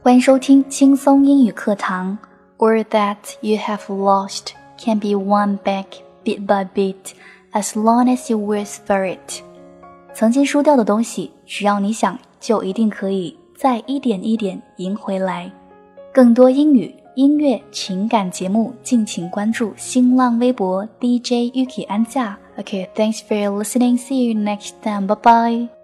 欢迎收听轻松英语课堂。Word that you have lost can be won back bit by bit, as long as you work for it。曾经输掉的东西，只要你想，就一定可以再一点一点赢回来。更多英语、音乐、情感节目，敬请关注新浪微博 DJ Yuki 安夏。Okay, thanks for listening. See you next time. Bye bye.